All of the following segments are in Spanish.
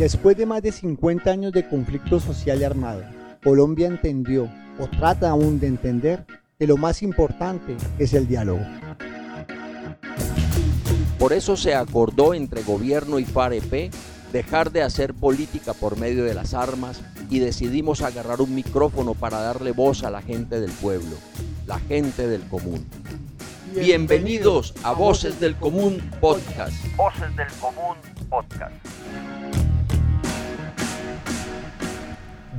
Después de más de 50 años de conflicto social y armado, Colombia entendió, o trata aún de entender, que lo más importante es el diálogo. Por eso se acordó entre gobierno y FAREP dejar de hacer política por medio de las armas y decidimos agarrar un micrófono para darle voz a la gente del pueblo, la gente del común. Bienvenidos a Voces del Común Podcast. Voces del Común Podcast.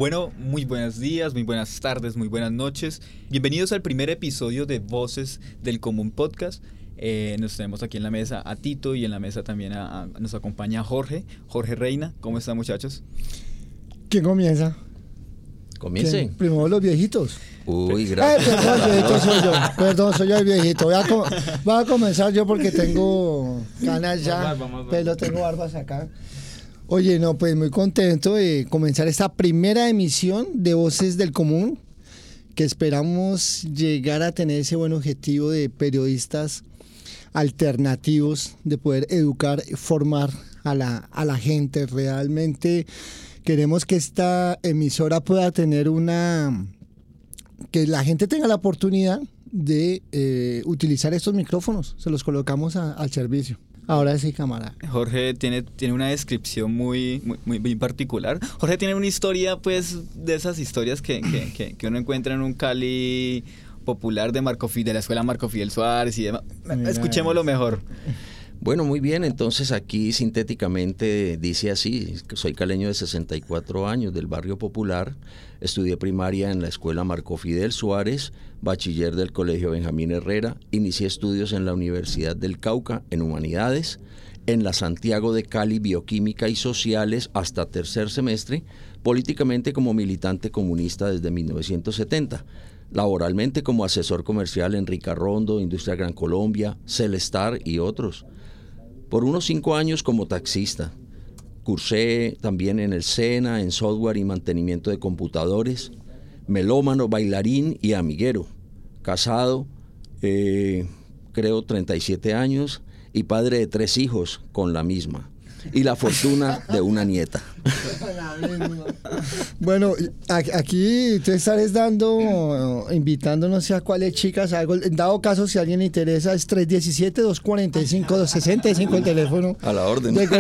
Bueno, muy buenos días, muy buenas tardes, muy buenas noches. Bienvenidos al primer episodio de Voces del Común Podcast. Eh, nos tenemos aquí en la mesa a Tito y en la mesa también a, a- nos acompaña Jorge, Jorge Reina. ¿Cómo están muchachos? ¿Quién comienza? Comience. ¿Quién? Primero los viejitos. Uy, Eh, gracias. perdón, viejito soy yo. Perdón, soy yo el viejito. Voy a, voy a comenzar yo porque tengo canas ya, pero tengo barbas acá. Oye, no, pues muy contento de comenzar esta primera emisión de Voces del Común, que esperamos llegar a tener ese buen objetivo de periodistas alternativos, de poder educar, formar a la, a la gente. Realmente queremos que esta emisora pueda tener una que la gente tenga la oportunidad de eh, utilizar estos micrófonos. Se los colocamos al servicio. Ahora sí, camarada. Jorge tiene, tiene una descripción muy, muy, muy- particular. Jorge tiene una historia, pues, de esas historias que, que, que- que uno encuentra en un Cali popular de Marco Fidel, de la escuela Marco Fidel Suárez y demás. Escuchémoslo mejor. Bueno, muy bien, entonces aquí sintéticamente dice así, soy caleño de 64 años del barrio popular, estudié primaria en la escuela Marco Fidel Suárez, bachiller del Colegio Benjamín Herrera, inicié estudios en la Universidad del Cauca en Humanidades, en la Santiago de Cali Bioquímica y Sociales hasta tercer semestre, políticamente como militante comunista desde 1970 laboralmente como asesor comercial en Rica Rondo, Industria Gran Colombia, Celestar y otros. Por unos cinco años como taxista. Cursé también en el SENA, en software y mantenimiento de computadores. Melómano, bailarín y amiguero. Casado, eh, creo 37 años y padre de tres hijos con la misma. Y la fortuna de una nieta. Bueno, a- aquí tú estares dando, invitando no sé a cuáles chicas, algo. Dado caso, si a alguien le interesa, es 317-245-265 el teléfono. A la orden. de.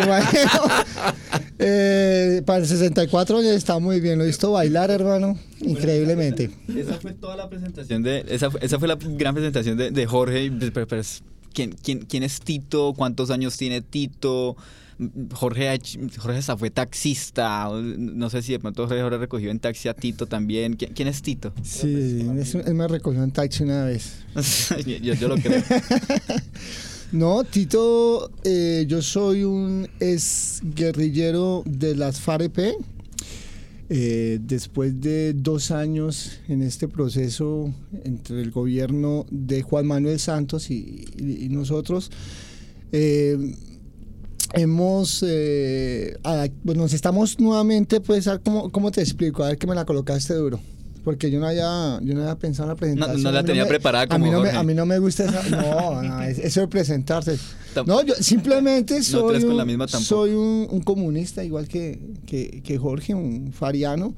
Eh, para el 64 ya está muy bien, lo he visto bailar, hermano, increíblemente. Esa fue toda la presentación de. Esa, fue- esa fue la gran presentación de, de Jorge. Pero- pero es- ¿quién, quién, quién es Tito? ¿Cuántos años tiene Tito? Jorge, Jorge fue taxista. No sé si de pronto Jorge ahora recogió en taxi a Tito también. ¿Quién, quién es Tito? Sí, es- él me recogió en taxi una vez. yo, yo lo creo. No, Tito, eh, yo soy un ex guerrillero de las FAREP. Eh, después de dos años en este proceso entre el gobierno de Juan Manuel Santos y, y- y nosotros, eh, hemos, eh, pues nos estamos nuevamente, pues, a- ¿cómo, ¿cómo te explico? A ver que me la colocaste duro. Porque yo no había, yo no había pensado en la presentación. no la tenía me- preparada a mí no me- a mí no me gusta esa, no, no, es- eso de presentarse. No, yo simplemente soy, tres con un, la misma tampoco. soy un, un comunista igual que, que, que Jorge, un fariano,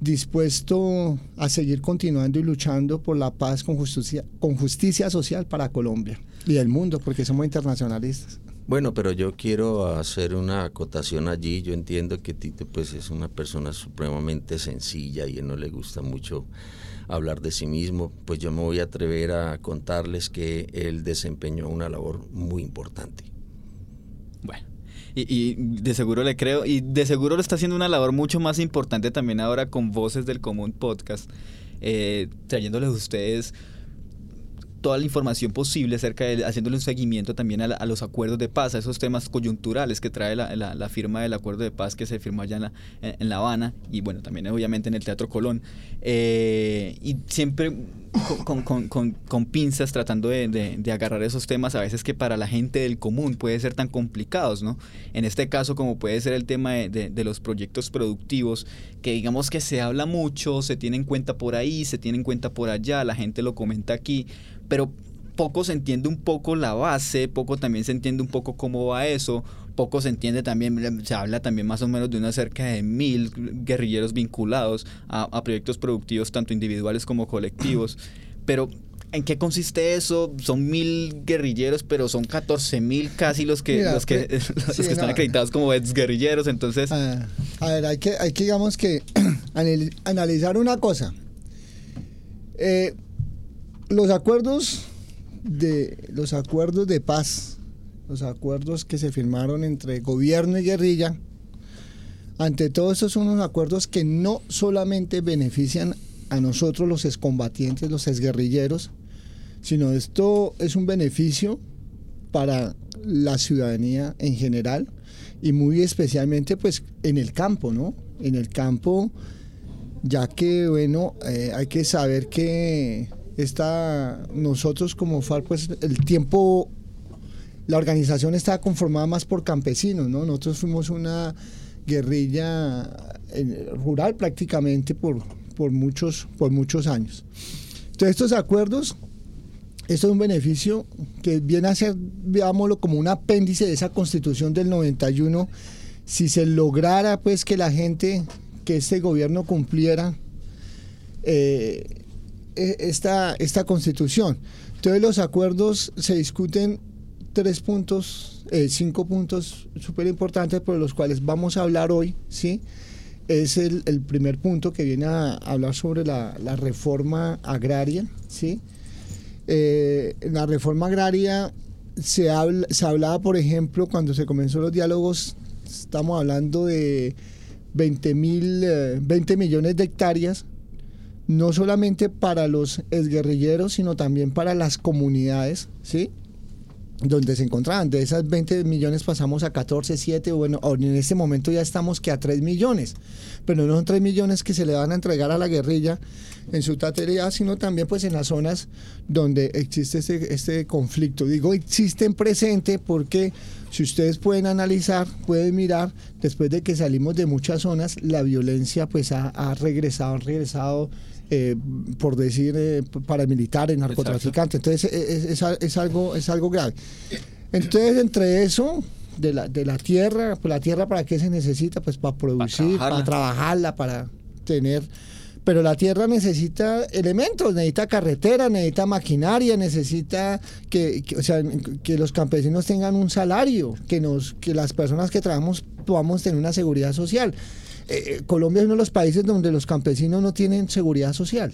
dispuesto a seguir continuando y luchando por la paz con justicia, con justicia social para Colombia y el mundo, porque somos internacionalistas. Bueno, pero yo quiero hacer una acotación allí. Yo entiendo que Tito pues es una persona supremamente sencilla y no le gusta mucho hablar de sí mismo. Pues yo me voy a atrever a contarles que él desempeñó una labor muy importante. Bueno, y, y de seguro le creo, y de seguro lo está haciendo una labor mucho más importante también ahora con Voces del Común Podcast, eh, trayéndoles a ustedes toda la información posible acerca de haciéndole un seguimiento también a, la- a los acuerdos de paz, a esos temas coyunturales que trae la, firma del acuerdo de paz que se firmó allá en La, en, Habana y bueno, también obviamente en el Teatro Colón. Eh, y siempre con, pinzas tratando de, agarrar esos temas a veces que para la gente del común puede ser tan complicados, ¿no? En este caso como puede ser el tema de- de los proyectos productivos, que digamos que se habla mucho, se tiene en cuenta por ahí, se tiene en cuenta por allá, la gente lo comenta aquí, pero poco se entiende un poco la base, poco también se entiende un poco cómo va eso, poco se entiende también, se habla también más o menos de unas cerca de mil guerrilleros vinculados a, a proyectos productivos tanto individuales como colectivos, pero ¿En qué consiste eso? Son mil guerrilleros, pero son 14 mil casi los que, Mira, los que, los sí, que están acreditados como ex guerrilleros. Entonces, Ah, a ver, hay que, hay que digamos que anal- analizar una cosa. Eh, los acuerdos de los acuerdos de paz, los acuerdos que se firmaron entre gobierno y guerrilla, ante todo estos son unos acuerdos que no solamente benefician a nosotros los excombatientes, los exguerrilleros, sino esto es un beneficio para la ciudadanía en general y muy especialmente pues en el campo, ¿no? En el campo, ya que bueno, eh, hay que saber que está nosotros como FARC pues el tiempo la organización está conformada más por campesinos, ¿no? Nosotros fuimos una guerrilla eh, rural prácticamente por, por, muchos, por muchos años. Entonces estos acuerdos, esto es un beneficio que viene a ser, veámoslo, como un apéndice de esa constitución del 91, si se lograra pues que la gente, que este gobierno cumpliera eh, esta, esta constitución. Entonces los acuerdos se discuten tres puntos, eh, cinco puntos súper importantes por los cuales vamos a hablar hoy, ¿sí? Es el, primer punto que viene a hablar sobre la, reforma agraria, ¿sí? Eh, la reforma agraria se, se hablaba, por ejemplo, cuando se comenzó los diálogos, estamos hablando de 20, mil, eh, 20 millones de hectáreas, no solamente para los exguerrilleros, sino también para las comunidades, ¿sí? donde se encontraban. De esas 20 millones pasamos a 14, 7, bueno, en este momento ya estamos que a 3 millones, pero no son 3 millones que se le van a entregar a la guerrilla en su totalidad, sino también pues en las zonas donde existe este, este conflicto. Digo, existen presente porque si ustedes pueden analizar, pueden mirar, después de que salimos de muchas zonas, la violencia pues ha, ha regresado, ha regresado eh, por decir eh, paramilitares, narcotraficantes. Entonces es, es, es, algo, es algo grave. Entonces entre eso, de la, de la tierra, pues la tierra para qué se necesita, pues para producir, para trabajarla, para, trabajarla, para tener... Pero la tierra necesita elementos, necesita carretera, necesita maquinaria, necesita que, que, o sea, que los campesinos tengan un salario, que, nos, que las personas que trabajamos podamos tener una seguridad social. Eh, Colombia es uno de los países donde los campesinos no tienen seguridad social.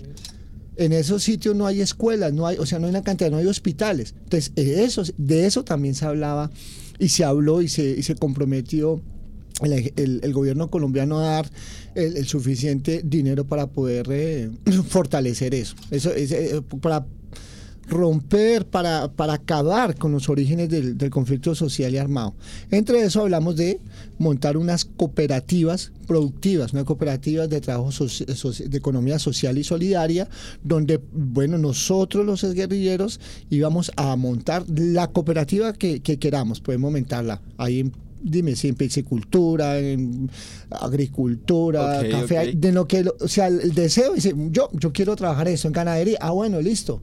En esos sitios no hay escuelas, no hay, o sea, no hay una cantidad, no hay hospitales. Entonces, eso, de eso también se hablaba y se habló y se, y se comprometió el, el, el, gobierno colombiano a dar el, suficiente dinero para poder eh, fortalecer eso. Eso es eh, para romper, para, para acabar con los orígenes del, del, conflicto social y armado. Entre eso hablamos de montar unas cooperativas productivas, unas cooperativas de trabajo so, so, de economía social y solidaria, donde, bueno, nosotros los guerrilleros íbamos a montar la cooperativa que, que queramos, podemos montarla ahí en dime si en piscicultura, en agricultura, okay, café, okay. de lo que, o sea, el deseo dice, yo, yo quiero trabajar eso en ganadería, ah, bueno, listo.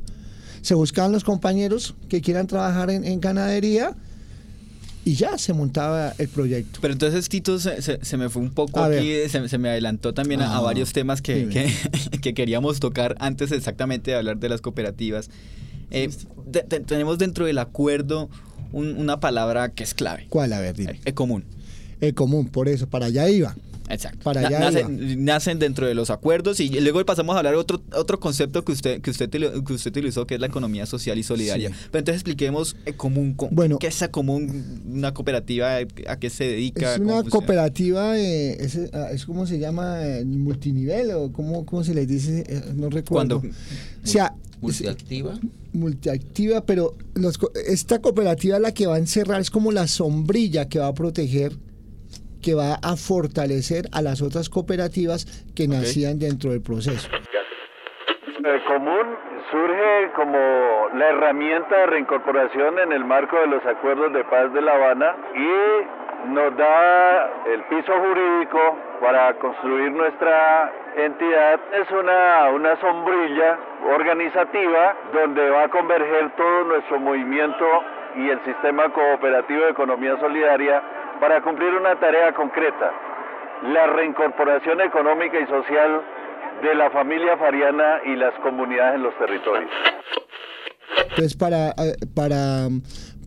Se buscaban los compañeros que quieran trabajar en, en ganadería y ya se montaba el proyecto. Pero entonces Tito se, se, se me fue un poco a aquí, se, se, me adelantó también ah, a, a, varios temas que, que, que, queríamos tocar antes exactamente de hablar de las cooperativas. Eh, tenemos dentro del acuerdo un, una palabra que es clave. ¿Cuál? A ver, dime. El común. El común, por eso, para allá iba. Exacto. Para allá nacen, dentro de los acuerdos y luego pasamos a hablar de otro, otro concepto que usted, que, usted, que usted utilizó, que es la economía social y solidaria. Sí. Pero entonces expliquemos el común. Bueno, ¿Qué es esa común? ¿Una cooperativa? ¿A qué se dedica? Es una cooperativa, eh, es, es como se llama, eh, multinivel o cómo, cómo se les dice, eh, no recuerdo. Cuando, o sea, multiactiva. Multiactiva, pero los, esta cooperativa la que va a encerrar es como la sombrilla que va a proteger, que va a fortalecer a las otras cooperativas que okay. nacían dentro del proceso. El común surge como la herramienta de reincorporación en el marco de los acuerdos de paz de La Habana y nos da el piso jurídico para construir nuestra entidad. Es una, una sombrilla organizativa donde va a converger todo nuestro movimiento y el sistema cooperativo de economía solidaria para cumplir una tarea concreta, la reincorporación económica y social de la familia fariana y las comunidades en los territorios. Entonces, para, eh, para,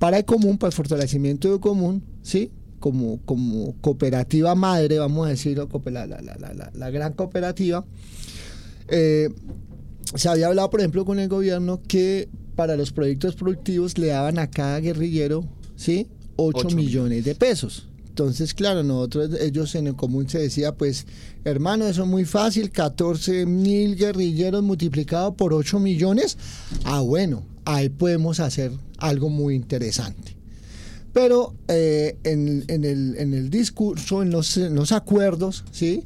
para el común, para el fortalecimiento del común, ¿sí? Como, como cooperativa madre, vamos a decirlo, la, la, la, la gran cooperativa, eh, se había hablado, por ejemplo, con el gobierno que para los proyectos productivos le daban a cada guerrillero, ¿sí? 8, millones de pesos. Entonces, claro, nosotros, ellos en el común se decía, pues, hermano, eso es muy fácil, 14 mil guerrilleros multiplicado por 8 millones. Ah, bueno, ahí podemos hacer algo muy interesante. Pero eh, en, en, el, en, el, discurso, en los, en los acuerdos, ¿sí?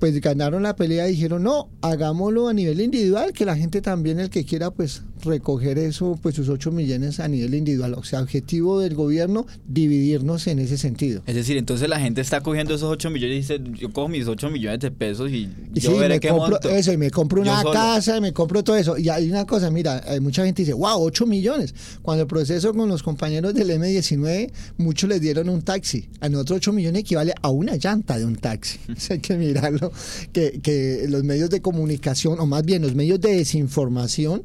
pues ganaron la pelea y dijeron, no, hagámoslo a nivel individual, que la gente también, el que quiera, pues recoger eso, pues sus 8 millones a nivel individual. O sea, objetivo del gobierno, dividirnos en ese sentido. Es decir, entonces la gente está cogiendo esos 8 millones y dice, yo cojo mis 8 millones de pesos y yo veré me qué compro monto. eso, y me compro una casa, y me compro todo eso. Y hay una cosa, mira, hay mucha gente dice, wow, 8 millones. Cuando el proceso con los compañeros del M19, muchos les dieron un taxi. A nosotros 8 millones equivale a una llanta de un taxi. Hay que mirarlo, que, que los medios de comunicación, o más bien los medios de desinformación,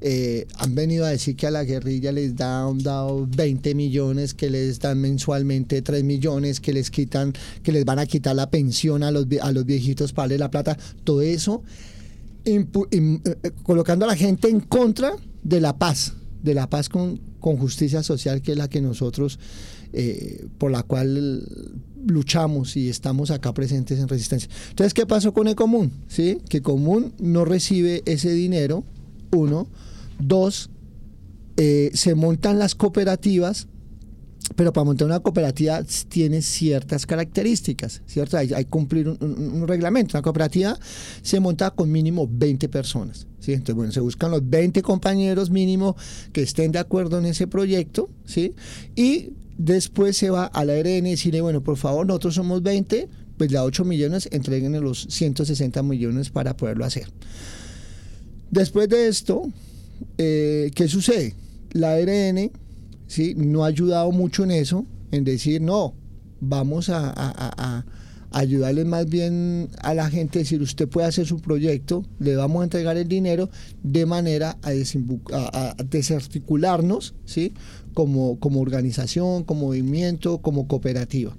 eh, han venido a decir que a la guerrilla les da, han dado 20 millones, que les dan mensualmente 3 millones, que les quitan, que les van a quitar la pensión a los, a los viejitos para darle la plata. Todo eso eh, colocando a la gente en contra de la paz, de la paz con, con justicia social, que es la que nosotros, eh, por la cual luchamos y estamos acá presentes en resistencia. Entonces, ¿qué pasó con el común? ¿Sí? Que común no recibe ese dinero, uno. Dos, eh, se montan las cooperativas, pero para montar una cooperativa tiene ciertas características, ¿cierto? Hay, que cumplir un, reglamento. Una cooperativa se monta con mínimo 20 personas, ¿sí? Entonces, bueno, se buscan los 20 compañeros mínimo que estén de acuerdo en ese proyecto, ¿sí? Y después se va a la ARN y decirle, bueno, por favor, nosotros somos 20, pues la 8 millones, entreguen los 160 millones para poderlo hacer. Después de esto, eh, ¿qué sucede? La ARN ¿sí? no ha ayudado mucho en eso, en decir, no, vamos a, a, a, ayudarle más bien a la gente, decir, usted puede hacer su proyecto, le vamos a entregar el dinero de manera a, desarticularnos, ¿sí? Como, como organización, como movimiento, como cooperativa.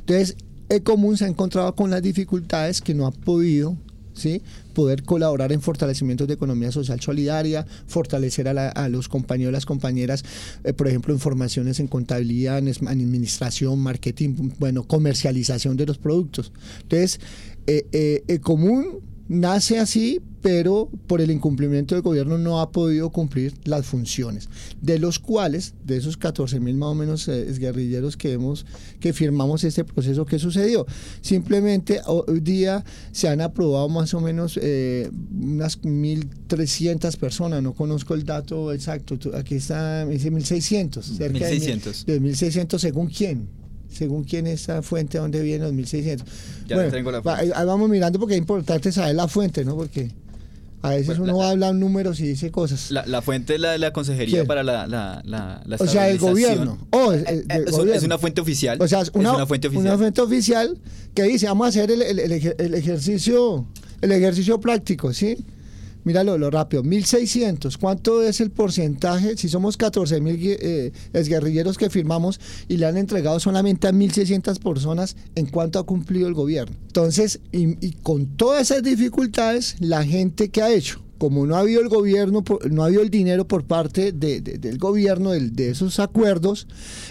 Entonces, el común se ha encontrado con las dificultades que no ha podido ¿sí? poder colaborar en fortalecimientos de economía social solidaria, fortalecer a, la, a los compañeros, las compañeras, eh, por ejemplo, en formaciones en contabilidad, en administración, marketing, bueno, comercialización de los productos. Entonces, eh, eh, común nace así, pero por el incumplimiento del gobierno no ha podido cumplir las funciones, de los cuales, de esos 14 mil más o menos eh, guerrilleros que hemos, que firmamos este proceso, ¿qué sucedió? Simplemente hoy día se han aprobado más o menos eh, unas 1.300 personas, no conozco el dato exacto, aquí está, dice 1.600, cerca 1600. de 1.600 según quién según quién es esa fuente, dónde viene los 1600. Ya bueno, tengo la ahí vamos mirando porque es importante saber la fuente, ¿no? Porque a veces Bueno, uno la- va a hablar números y dice cosas. La, la fuente es la de la Consejería ¿Quién? para la, la, la, la o sea, el gobierno. Oh, el- el- Eh, del es, gobierno. es una fuente oficial. O sea, es una, es una fuente oficial. una fuente oficial que dice, vamos a hacer el, el- el ejer- el ejercicio el ejercicio práctico, ¿sí? Míralo lo rápido, 1600. ¿Cuánto es el porcentaje? Si somos 14 mil eh, guerrilleros que firmamos y le han entregado solamente a 1600 personas, ¿en cuánto ha cumplido el gobierno? Entonces, y, con todas esas dificultades, la gente que ha hecho, como no ha habido el gobierno, no ha habido el dinero por parte de- de- del gobierno de esos acuerdos,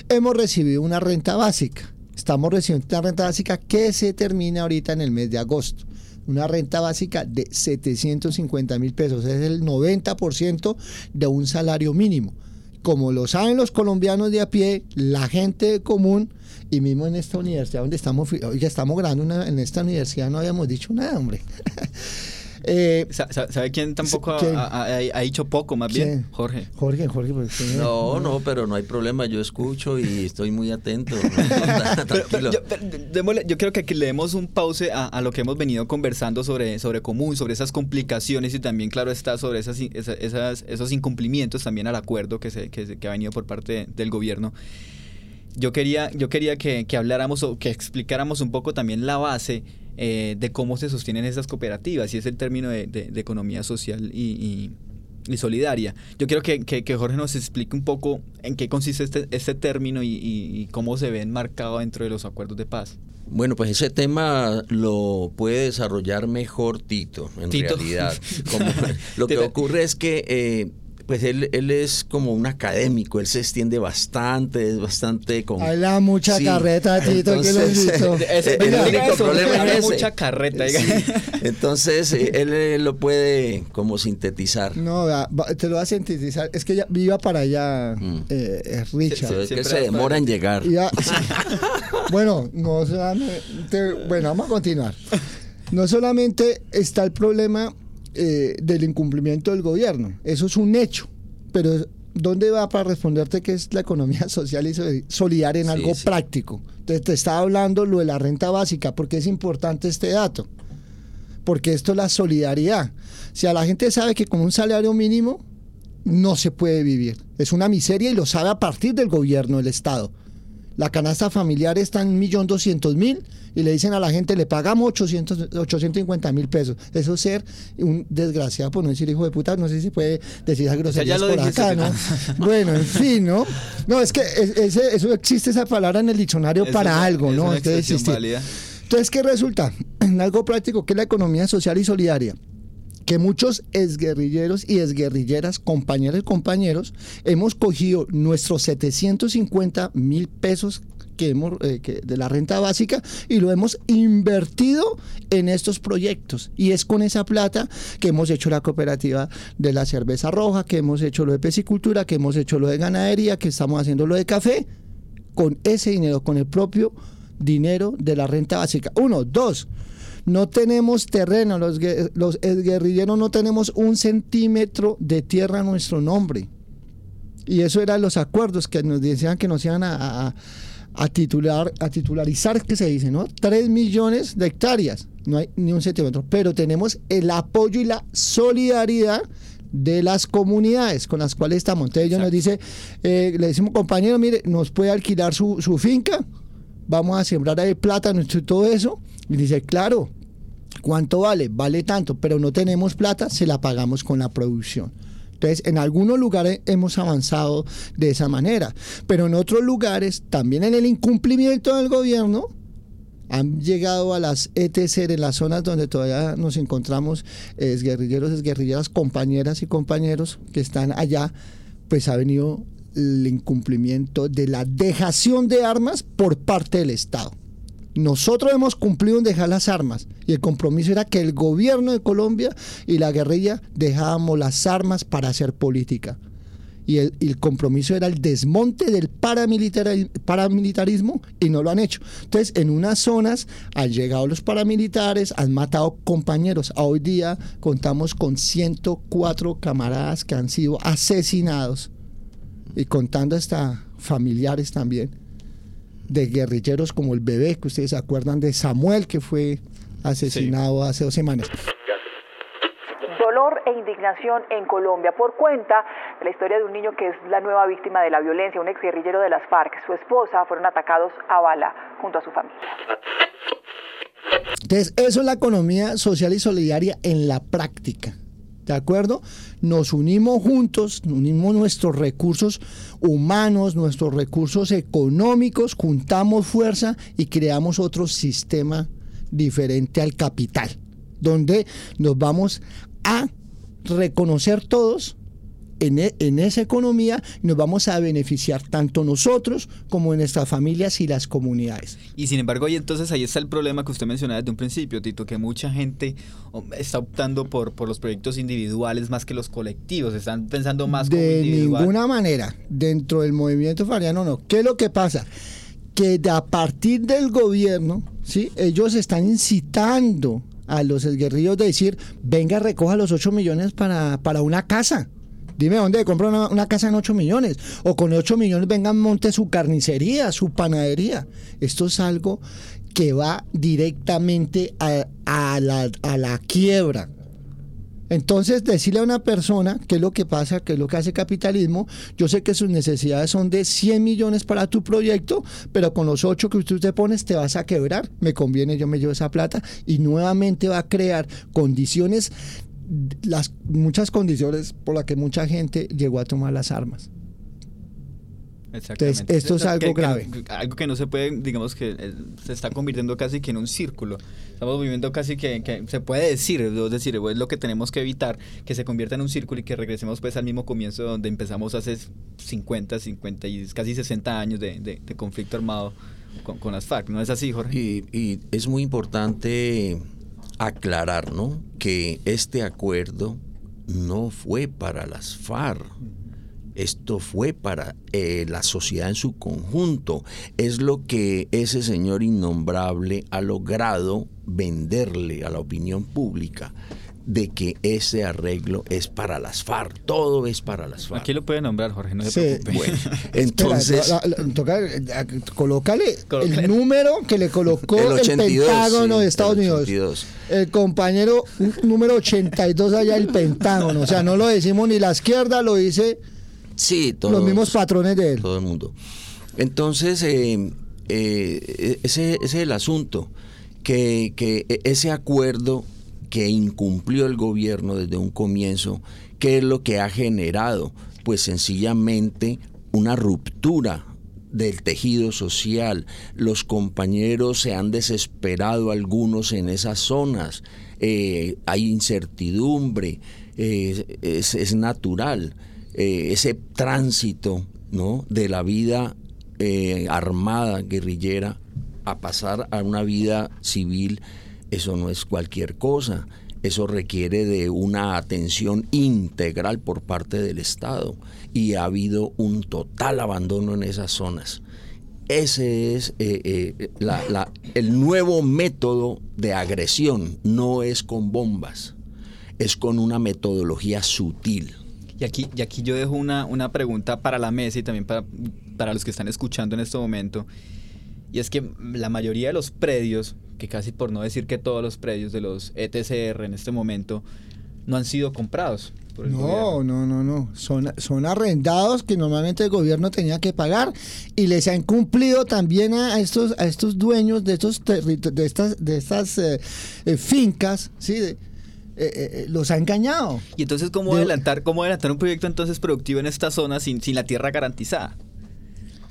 hemos recibido una renta básica. Estamos recibiendo una renta básica que se termina ahorita en el mes de agosto. Una renta básica de 750 mil pesos. Es el 90% de un salario mínimo. Como lo saben los colombianos de a pie, la gente común, y mismo en esta universidad donde estamos, oiga, estamos grabando en esta universidad no habíamos dicho nada, hombre. Eh, Sa- sa- ¿Sabe quién tampoco ha, ¿Quién? ha- ha- ha dicho poco, más bien? Jorge. Jorge, Jorge, pues. No, no, pero no hay problema, yo escucho y estoy muy atento. no Pero- pero tranquilo. yo, pero démosle- yo creo que aquí le demos un pause a, a lo que hemos venido conversando sobre, sobre común, sobre esas complicaciones y también, claro, está sobre esas, esos incumplimientos también al acuerdo que, se, que, se- que ha venido por parte del gobierno. Yo quería, yo quería que, que habláramos o que explicáramos un poco también la base eh, de cómo se sostienen esas cooperativas y es el término de, de- de economía social y, y- y solidaria. Yo quiero que, que- que Jorge nos explique un poco en qué consiste este, este término y, cómo se ve enmarcado dentro de los acuerdos de paz. Bueno, pues ese tema lo puede desarrollar mejor Tito, en Tito. realidad. Como- lo que ocurre es que, eh, pues él, él es como un académico, él se extiende bastante, es bastante con... Habla mucha Sí, carreta, Tito, que lo entonces, invitó. Ese- el único eso, problema es ese. mucha carreta. Sí. Entonces, eh, él, eh, lo puede como sintetizar. No, va- te lo voy a sintetizar. Es que ya viva para allá, Mm. eh, eh, Richard. Es que Siempre se va demora en llegar. Ya- bueno, no solamente, bueno, vamos a continuar. No solamente está el problema eh, del incumplimiento del gobierno, eso es un hecho, pero ¿dónde va para responderte qué es la economía social y soli- solidaria en Sí, algo sí. práctico? Entonces te estaba hablando lo de la renta básica, porque es importante este dato, porque esto es la solidaridad. Si a la gente sabe que con un salario mínimo no se puede vivir, es una miseria y lo sabe a partir del gobierno, del Estado. La canasta familiar está en 1.200.000 y le dicen a la gente, le pagamos 800, 850 mil pesos. Eso es ser un desgraciado, por no decir hijo de puta, no sé si puede decir esas groserías por acá, ¿no? bueno, en fin, ¿no? No, es que es- ese- eso existe esa palabra en el diccionario Es para una- algo, es ¿no? una Entonces, expresión existe. válida. Entonces, ¿qué resulta? En algo práctico, que es la economía social y solidaria. Que muchos exguerrilleros y exguerrilleras, compañeros y compañeros, hemos cogido nuestros 750 mil pesos que hemos, eh, de la renta básica y lo hemos invertido en estos proyectos. Y es con esa plata que hemos hecho la cooperativa de la cerveza roja, que hemos hecho lo de pesicultura, que hemos hecho lo de ganadería, que estamos haciendo lo de café con ese dinero, con el propio dinero de la renta básica. Uno, dos, no tenemos terreno, los, los guerrilleros no tenemos un centímetro de tierra a nuestro nombre. Y eso eran los acuerdos que nos decían que nos iban a, a- a titular, a titularizar, que se dice, ¿no? Tres millones de hectáreas, no hay ni un centímetro, pero tenemos el apoyo y la solidaridad de las comunidades con las cuales estamos. Entonces ellos nos dice, eh, le decimos, compañero, mire, nos puede alquilar su, su finca, vamos a sembrar ahí plátano y todo eso. Y dice, claro, ¿cuánto vale? Vale tanto, pero no tenemos plata, se la pagamos con la producción. Entonces, en algunos lugares hemos avanzado de esa manera, pero en otros lugares, también en el incumplimiento del gobierno, han llegado a las ETC en las zonas donde todavía nos encontramos es guerrilleros, guerrilleras, compañeras y compañeros que están allá, pues ha venido el incumplimiento de la dejación de armas por parte del Estado. Nosotros hemos cumplido en dejar las armas y el compromiso era que el gobierno de Colombia y la guerrilla dejábamos las armas para hacer política. Y el, compromiso era el desmonte del paramilitar- paramilitarismo y no lo han hecho. Entonces, en unas zonas han llegado los paramilitares, han matado compañeros. Hoy día contamos con 104 camaradas que han sido asesinados y contando hasta familiares también de guerrilleros como el bebé, que ustedes se acuerdan de Samuel, que fue asesinado hace dos semanas. Dolor e indignación en Colombia por cuenta de la historia de un niño que es la nueva víctima de la violencia, un exguerrillero de las FARC. Su esposa fueron atacados a bala junto a su familia. Entonces, eso es la economía social y solidaria en la práctica. ¿De acuerdo? Nos unimos juntos, unimos nuestros recursos humanos, nuestros recursos económicos, juntamos fuerza y creamos otro sistema diferente al capital, donde nos vamos a reconocer todos en, e- en esa economía y nos vamos a beneficiar tanto nosotros como nuestras familias y las comunidades. Y sin embargo, ahí entonces ahí está el problema que usted mencionaba desde un principio, Tito, que mucha gente oh, está optando por, por los proyectos individuales más que los colectivos, están pensando más como de individual. ninguna manera dentro del movimiento fariano no qué es lo que pasa que de a partir del gobierno sí ellos están incitando a los guerrillos de decir, venga, recoja los 8 millones para, para una casa. Dime dónde compra una, casa en 8 millones. O con 8 millones vengan, monte su carnicería, su panadería. Esto es algo que va directamente a, a, la, a la quiebra. Entonces, decirle a una persona qué es lo que pasa, qué es lo que hace capitalismo, yo sé que sus necesidades son de 100 millones para tu proyecto, pero con los 8 que usted te pones te vas a quebrar, me conviene, yo me llevo esa plata y nuevamente va a crear condiciones, las muchas condiciones por las que mucha gente llegó a tomar las armas. Entonces, esto es algo que, grave. Que, algo que no se puede, digamos que eh, se está convirtiendo casi que en un círculo. Estamos viviendo casi que, que, se puede decir, es decir, es lo que tenemos que evitar, que se convierta en un círculo y que regresemos pues al mismo comienzo donde empezamos hace 50, 50 y casi 60 años de, de, de conflicto armado con, con, las FARC. ¿No es así, Jorge? Y, y es muy importante aclarar, ¿no? Que este acuerdo no fue para las FARC. Esto fue para eh, la sociedad en su conjunto. Es lo que ese señor innombrable ha logrado venderle a la opinión pública de que ese arreglo es para las FARC, todo es para las FARC. Aquí lo puede nombrar, Jorge, no se sí. preocupe. Bueno, entonces... Espera, la, la, toca, colócale el número que le colocó el, 82, el Pentágono sí, de Estados el Unidos. El compañero número 82 allá el Pentágono. O sea, no lo decimos ni la izquierda, lo dice... Sí, todos, los mismos patrones de él. Todo el mundo. Entonces, eh, eh, ese, ese, es el asunto, que, que, ese acuerdo que incumplió el gobierno desde un comienzo, ¿qué es lo que ha generado? Pues sencillamente una ruptura del tejido social. Los compañeros se han desesperado algunos en esas zonas. Eh, hay incertidumbre, es, es natural eh, ese tránsito ¿no? de la vida eh, armada, guerrillera, a pasar a una vida civil, eso no es cualquier cosa. Eso requiere de una atención integral por parte del Estado y ha habido un total abandono en esas zonas. Ese es eh, eh, el nuevo método de agresión, no es con bombas, es con una metodología sutil. Y aquí, y aquí yo dejo una, una pregunta para la mesa y también para, para los que están escuchando en este momento. Y es que la mayoría de los predios, que casi por no decir que todos los predios de los ETCR en este momento, no han sido comprados. Por el no, gobierno. no, no, no. Son, son arrendados que normalmente el gobierno tenía que pagar y les han cumplido también a estos, a estos dueños de, estos de estas, de estas eh, eh, fincas, ¿sí? De, eh, eh, los ha engañado. Y entonces, ¿cómo De- adelantar, cómo adelantar un proyecto entonces productivo en esta zona sin, sin la tierra garantizada?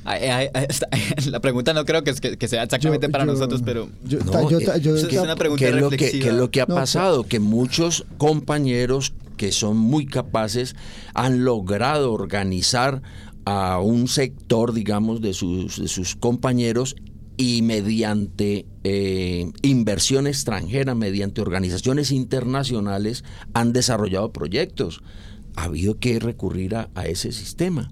La pregunta no creo que, es- que- que sea exactamente Yo- para yo- nosotros, pero yo- No, yo- eh, es una pregunta ¿Qué es, lo que, reflexiva. qué es lo que ha No, pasado? Que muchos compañeros que son muy capaces han logrado organizar a un sector, digamos, de sus, de sus compañeros y mediante eh, inversión extranjera, mediante organizaciones internacionales, han desarrollado proyectos. Ha habido que recurrir a, a ese sistema.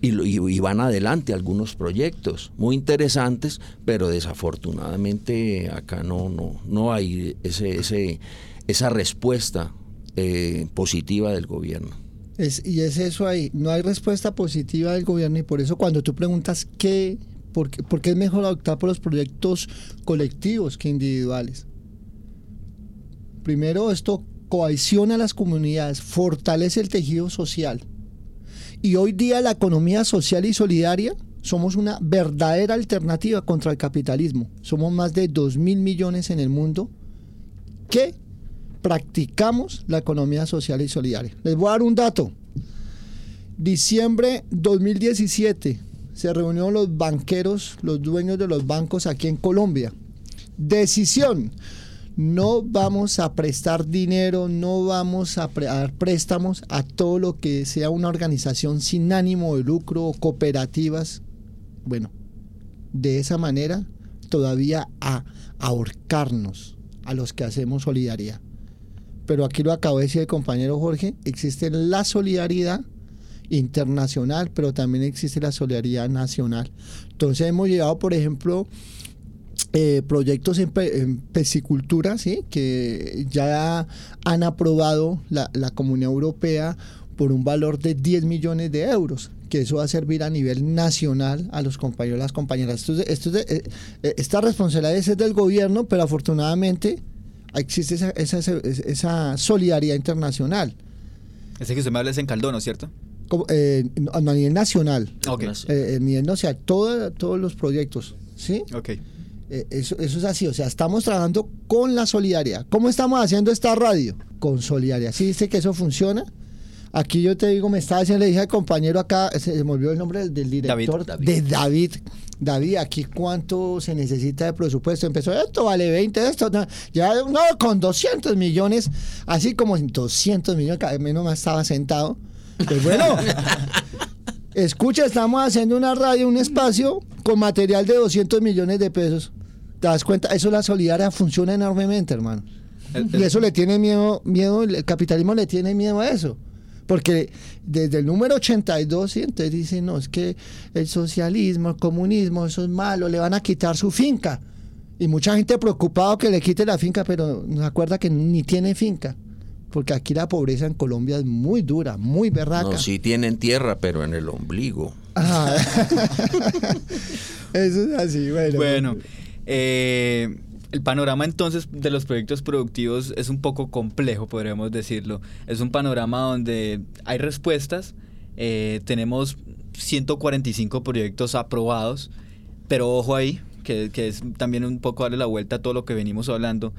Y, van adelante algunos proyectos muy interesantes, pero desafortunadamente acá no, no, no hay ese, esa respuesta eh, positiva del gobierno. Es, y es eso ahí, no hay respuesta positiva del gobierno y por eso cuando tú preguntas qué, por qué, es mejor optar por los proyectos colectivos que individuales. Primero, esto cohesiona a las comunidades, fortalece el tejido social. Y hoy día la economía social y solidaria somos una verdadera alternativa contra el capitalismo. Somos más de 2 mil millones en el mundo que practicamos la economía social y solidaria. Les voy a dar un dato. Diciembre 2017 se reunieron los banqueros, los dueños de los bancos aquí en Colombia. Decisión. No vamos a prestar dinero, no vamos a, dar préstamos a todo lo que sea una organización sin ánimo de lucro o cooperativas. Bueno, de esa manera todavía a ahorcarnos a los que hacemos solidaridad pero aquí lo acabo de decir el compañero Jorge, existe la solidaridad internacional, pero también existe la solidaridad nacional. Entonces hemos llegado, por ejemplo, eh, proyectos en, pe- en piscicultura, ¿sí? que ya han aprobado la, la Comunidad Europea por un valor de 10 millones de euros, que eso va a servir a nivel nacional a los compañeros y las compañeras. Esto esto eh, eh, esta responsabilidad es del gobierno, pero afortunadamente existe esa, esa, esa solidaridad internacional. Ese que usted me habla es en Caldono, ¿cierto? Como, eh, no, a nivel nacional, eh, a nivel nacional, todo- todos los proyectos, ¿sí? Ok. Eh, eso, eso es así, o sea, estamos trabajando con la solidaridad. ¿Cómo estamos haciendo esta radio? Con solidaridad. ¿Sí viste que eso funciona? Aquí yo te digo, me estaba haciendo, le dije al compañero acá, se me olvidó el nombre del, del director, David. de David. David, aquí cuánto se necesita de presupuesto. Empezó, esto vale 20, esto, no, ya, no, con 200 millones, así como 200 millones, menos más estaba sentado. Pues bueno, escucha, estamos haciendo una radio, un espacio con material de 200 millones de pesos. ¿Te das cuenta? Eso la solidaridad funciona enormemente, hermano. El- Y eso le tiene miedo, miedo, el capitalismo le tiene miedo a eso. Porque desde el número 82, ¿sí? entonces dicen, no, es que el socialismo, el comunismo, eso es malo, le van a quitar su finca. Y mucha gente preocupado que le quite la finca, pero no se acuerda que ni tiene finca. Porque aquí la pobreza en Colombia es muy dura, muy berraca. No, sí tienen tierra, pero en el ombligo. Ajá. Eso es así, bueno. Bueno, eh, el panorama entonces de los proyectos productivos es un poco complejo, podríamos decirlo. Es un panorama donde hay respuestas, eh, tenemos 145 proyectos aprobados, pero ojo ahí, que, que es también un poco darle la vuelta a todo lo que venimos hablando.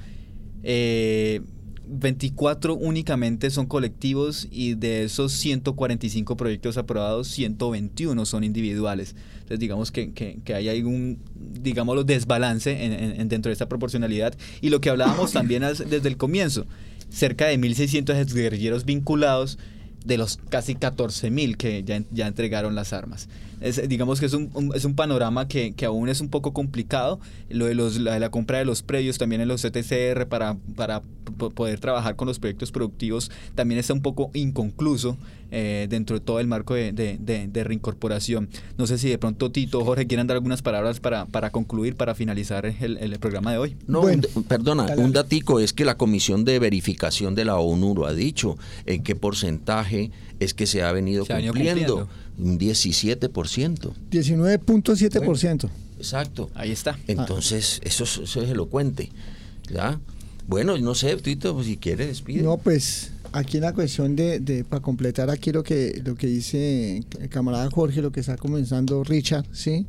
Eh, 24 únicamente son colectivos y de esos 145 proyectos aprobados, 121 son individuales. Entonces digamos que, que, que hay algún, digámoslo, desbalance en, en- en dentro de esta proporcionalidad. Y lo que hablábamos también es- desde el comienzo, cerca de 1.600 guerrilleros vinculados de los casi 14.000 que ya, ya entregaron las armas. Es, digamos que es un, es un panorama que, que aún es un poco complicado. Lo de, los, la, la compra de los predios también en los CTCR para, para poder trabajar con los proyectos productivos también está un poco inconcluso eh, dentro de todo el marco de, de- de- de reincorporación. No sé si de pronto Tito o Jorge quieran dar algunas palabras para, para concluir, para finalizar el, el programa de hoy. No, Bueno, un- perdona, dale. un datico es que la Comisión de Verificación de la ONU lo ha dicho, en qué porcentaje es que se ha venido Se cumpliendo. Un 17%. 19.7%. Exacto. Ahí está. Entonces, eso, es- eso es elocuente. ¿ya? Bueno, no sé, Tito, pues, si quiere, despide. No, pues aquí en la cuestión de, de para completar aquí lo que lo que dice el camarada Jorge, lo que está comenzando Richard, ¿sí?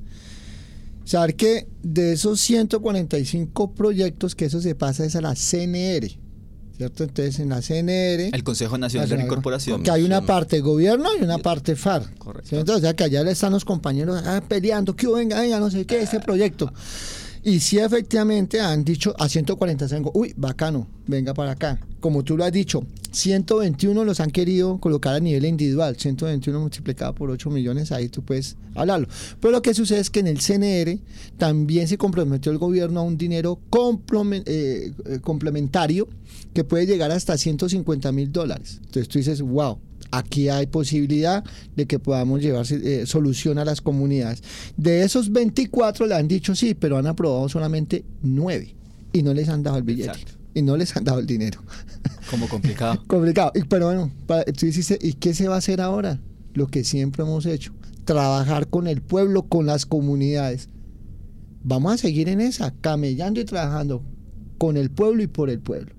Saber que de esos 145 proyectos que eso se pasa es a la CNR, ¿cierto? Entonces en la CNR El Consejo Nacional de Reincorporación. que hay una parte gobierno y una parte FAR. Correcto. o sea, que allá están los compañeros ah, peleando, que venga, venga, no sé qué, este proyecto. Y sí, efectivamente han dicho a 145, uy, bacano, venga para acá. Como tú lo has dicho, 121 los han querido colocar a nivel individual, 121 multiplicado por 8 millones, ahí tú puedes hablarlo. Pero lo que sucede es que en el CNR también se comprometió el gobierno a un dinero eh, eh, complementario que puede llegar hasta 150 mil dólares. Entonces tú dices, wow, aquí hay posibilidad de que podamos llevar eh, solución a las comunidades. De esos 24 le han dicho sí, pero han aprobado solamente 9 y no les han dado el billete. Exacto. Y no les han dado el dinero. Como complicado. Complicado. Y, pero bueno, tú dijiste, ¿y qué se va a hacer ahora? Lo que siempre hemos hecho. Trabajar con el pueblo, con las comunidades. Vamos a seguir en esa, camellando y trabajando con el pueblo y por el pueblo.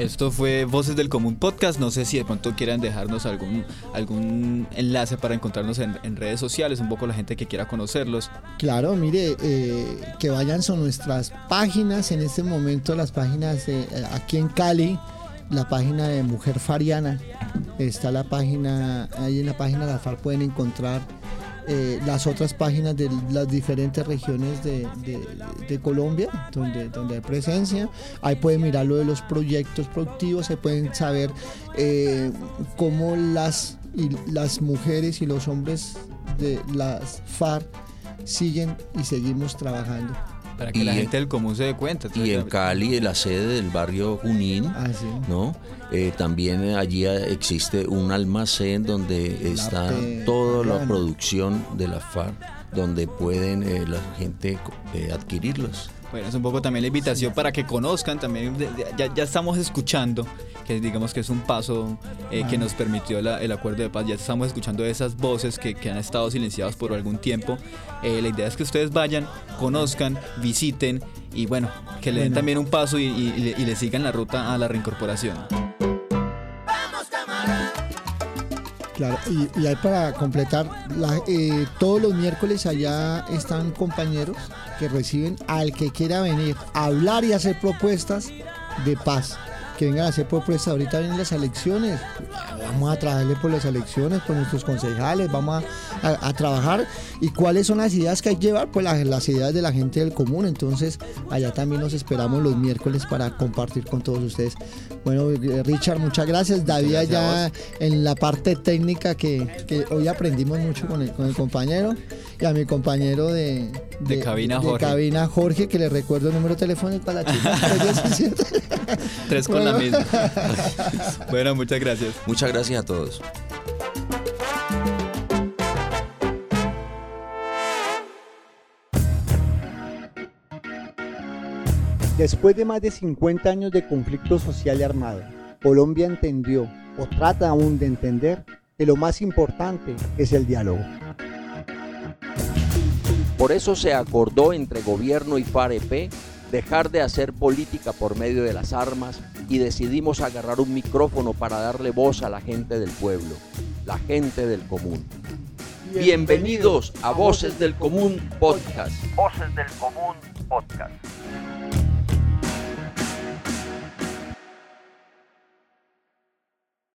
Esto fue Voces del Común Podcast. No sé si de pronto quieran dejarnos algún, algún enlace para encontrarnos en, redes sociales, un poco la gente que quiera conocerlos. Claro, mire, eh, que vayan a nuestras páginas, en este momento las páginas de, eh, aquí en Cali, la página de Mujer Fariana, está la página, ahí en la página de la FAR pueden encontrar eh, las otras páginas de las diferentes regiones de, Colombia, donde, donde hay presencia. Ahí pueden mirar lo de los proyectos productivos, ahí pueden saber eh, cómo las, y las mujeres y los hombres de las FARC siguen y seguimos trabajando Para que Y la en- gente del común se dé cuenta. Y en Cali, la sede del barrio Junín, Ah, sí. ¿no? Eh, también eh, allí eh, existe un almacén donde está toda la producción de la FARC, donde pueden eh, la gente eh, adquirirlos. Bueno, es un poco también la invitación para que conozcan también, ya, ya estamos escuchando, que digamos que es un paso eh, que nos permitió la- el acuerdo de paz, ya estamos escuchando esas voces que, que han estado silenciadas por algún tiempo. Eh, la idea es que ustedes vayan, conozcan, visiten y bueno, que le den también un paso y, y- y le, y le sigan la ruta a la reincorporación. Claro, y, hay para completar, eh, todos los miércoles allá están compañeros que reciben al que quiera venir a hablar y hacer propuestas de paz. Que vengan a hacer propuestas, ahorita vienen las elecciones, vamos a trabajarle por las elecciones, por nuestros concejales, vamos a, a- a trabajar. ¿Y cuáles son las ideas que hay que llevar? Pues las, las ideas de la gente del común. Entonces, allá también nos esperamos los miércoles para compartir con todos ustedes. Bueno, Richard, muchas gracias. David allá en la parte técnica que, que hoy aprendimos mucho con el, con el compañero y a mi compañero de, De cabina, de Jorge. cabina Jorge, que le recuerdo el número telefónico a la chica 317. Tres con la misma. bueno, muchas gracias. Muchas gracias a todos. Después de más de 50 años de conflicto social y armado, Colombia entendió, o trata aún de entender, que lo más importante es el diálogo. Por eso se acordó entre gobierno y FAREP dejar de hacer política por medio de las armas y decidimos agarrar un micrófono para darle voz a la gente del pueblo, la gente del común. Bienvenidos a Voces del Común Podcast. Voces del Común Podcast.